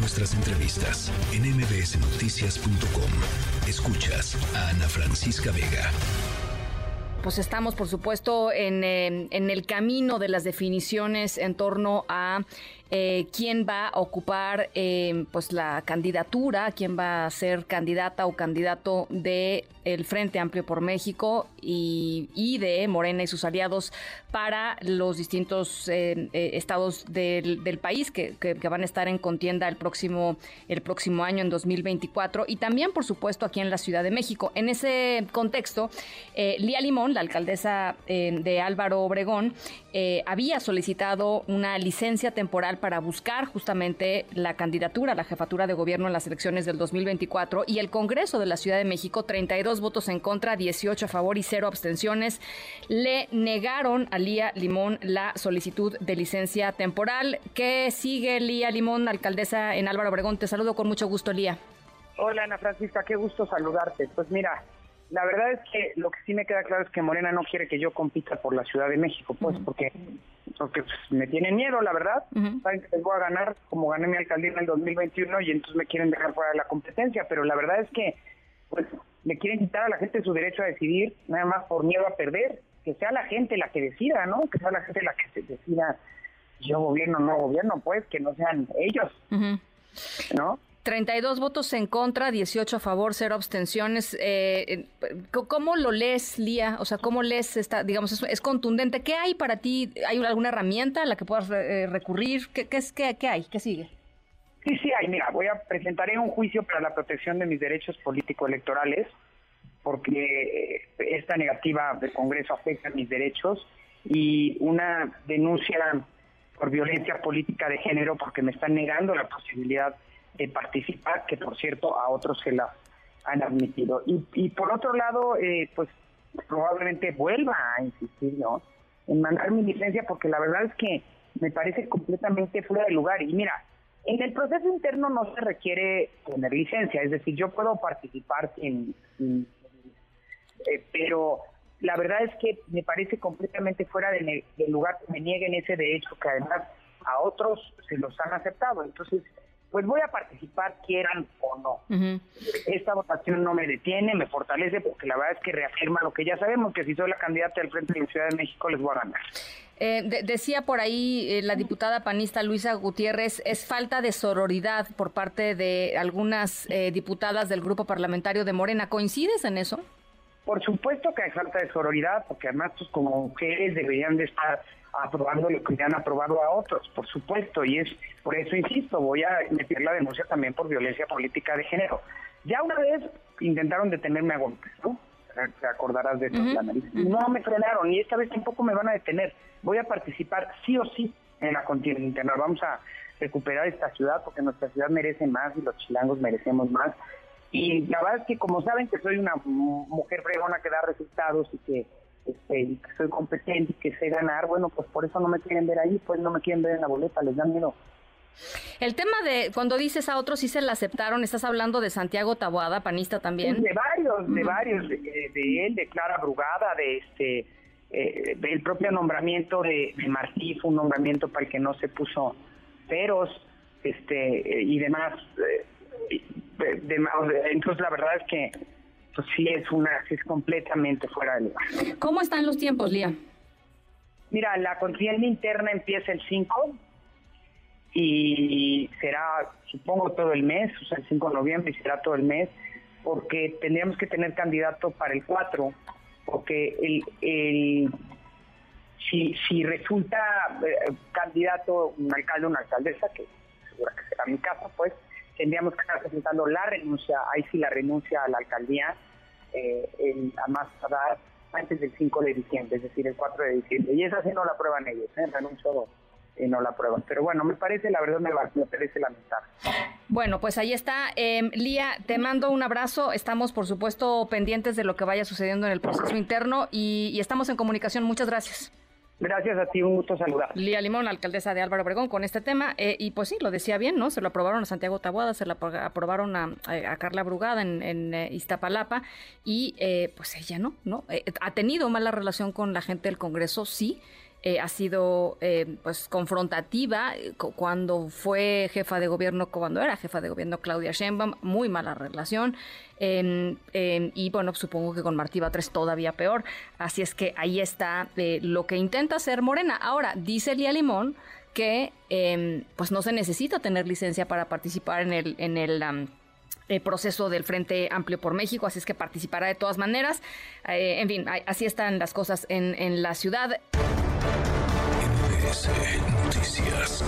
nuestras entrevistas en mbsnoticias.com. Escuchas a Ana Francisca Vega. Pues estamos, por supuesto, en, eh, en el camino de las definiciones en torno a eh, quién va a ocupar eh, pues la candidatura, quién va a ser candidata o candidato de el Frente Amplio por México y, de Morena y sus aliados para los distintos eh, estados del, país que, van a estar en contienda el próximo, el próximo año, en 2024, y también, por supuesto, aquí en la Ciudad de México. En ese contexto, Lía Limón, la alcaldesa de Álvaro Obregón, había solicitado una licencia temporal para buscar justamente la candidatura a la jefatura de gobierno en las elecciones del 2024 y el Congreso de la Ciudad de México, 32 votos en contra, 18 a favor y 0 abstenciones, le negaron a Lía Limón la solicitud de licencia temporal. ¿Qué sigue Lía Limón, alcaldesa en Álvaro Obregón? Te saludo con mucho gusto, Lía. Hola Ana Francisca, qué gusto saludarte. Pues mira, la verdad es que lo que sí me queda claro es que Morena no quiere que yo compita por la Ciudad de México, pues, porque porque pues, me tienen miedo, la verdad. Saben que les voy a ganar como gané mi alcaldía en el 2021 y entonces me quieren dejar fuera de la competencia, pero la verdad es que pues le quieren quitar a la gente su derecho a decidir, nada más por miedo a perder, que sea la gente la que decida, ¿no? Que sea la gente la que se decida yo gobierno o no gobierno, pues que no sean ellos, ¿no? 32 votos en contra, 18 a favor, cero abstenciones. Eh, ¿Cómo lo lees, Lía? O sea, ¿cómo lees esta, digamos, es, contundente? ¿Qué hay para ti? ¿Hay alguna herramienta a la que puedas eh, recurrir? ¿Qué, qué, es, qué, hay? ¿Qué sigue? Sí, sí hay. Mira, voy a presentaré un juicio para la protección de mis derechos político-electorales porque eh, esta negativa del Congreso afecta mis derechos y una denuncia por violencia política de género porque me están negando la posibilidad de participar, que por cierto a otros se la han admitido. Y, y por otro lado, eh, pues probablemente vuelva a insistir ¿no? en mandar mi licencia porque la verdad es que me parece completamente fuera de lugar. Y mira, en el proceso interno no se requiere tener licencia, es decir, yo puedo participar sin... Eh, pero la verdad es que me parece completamente fuera del lugar que me nieguen ese derecho que además a otros se los han aceptado. Entonces, pues voy a participar, quieran o no. Esta votación no me detiene, me fortalece, porque la verdad es que reafirma lo que ya sabemos, que si soy la candidata del Frente de la Ciudad de México les voy a ganar. Eh, decía por ahí eh, la diputada panista Luisa Gutiérrez, es falta de sororidad por parte de algunas eh, diputadas del grupo parlamentario de Morena. ¿Coincides en eso? Por supuesto que hay falta de sororidad, porque además pues, como mujeres deberían de estar aprobando lo que han aprobado a otros, por supuesto, y es por eso insisto, voy a meter la denuncia también por violencia política de género. Ya una vez intentaron detenerme a golpes, ¿no? Te acordarás de eso, No me frenaron y esta vez tampoco me van a detener. Voy a participar sí o sí en la contienda interna. Vamos a recuperar esta ciudad porque nuestra ciudad merece más y los chilangos merecemos más. Y la verdad es que como saben que soy una mujer fregona que da resultados y que este, y que soy competente y que sé ganar, bueno, pues por eso no me quieren ver ahí, pues no me quieren ver en la boleta, les dan miedo. El tema de cuando dices a otros si se la aceptaron, estás hablando de Santiago Taboada, panista también. De varios, de varios, de, él, de Clara Brugada, de este, eh, del propio nombramiento de, Martí, fue un nombramiento para el que no se puso peros, este, y demás. Eh, entonces la verdad es que pues sí es una es completamente fuera de lugar. ¿Cómo están los tiempos, Lía? Mira, la contienda interna empieza el 5 y será, supongo, todo el mes, o sea, el 5 de noviembre y será todo el mes, porque tendríamos que tener candidato para el 4, porque el, el si, si resulta eh, candidato un alcalde o una alcaldesa, que seguro que será mi caso, pues tendríamos que estar presentando la renuncia, ahí sí la renuncia a la alcaldía, eh, a más tardar antes del 5 de diciembre, es decir, el 4 de diciembre. Y esa sí no la prueban ellos, ¿eh? renuncio y no la prueban. Pero bueno, me parece, la verdad, me, me parece lamentable. Bueno, pues ahí está. Eh, Lía, te mando un abrazo. Estamos, por supuesto, pendientes de lo que vaya sucediendo en el proceso interno y estamos en comunicación. Muchas gracias. Gracias a ti, un gusto saludar. Lía Limón, alcaldesa de Álvaro Obregón, con este tema. Eh, y pues sí, lo decía bien, ¿no? Se lo aprobaron a Santiago Tabuada, se lo aprobaron a, Carla Brugada en, eh, Iztapalapa y eh, pues ella no, ¿no? ha tenido mala relación con la gente del Congreso, sí. Ha sido pues confrontativa cuando fue jefa de gobierno, cuando era jefa de gobierno Claudia Sheinbaum, muy mala relación. Em, y bueno, supongo que con Martí Batres todavía peor. Así es que ahí está lo que intenta hacer Morena. Ahora, dice Lía Limón que em, pues no se necesita tener licencia para participar en el, en el proceso del Frente Amplio por México, así es que participará de todas maneras. Eh, en fin, así están las cosas en la ciudad. Noticias.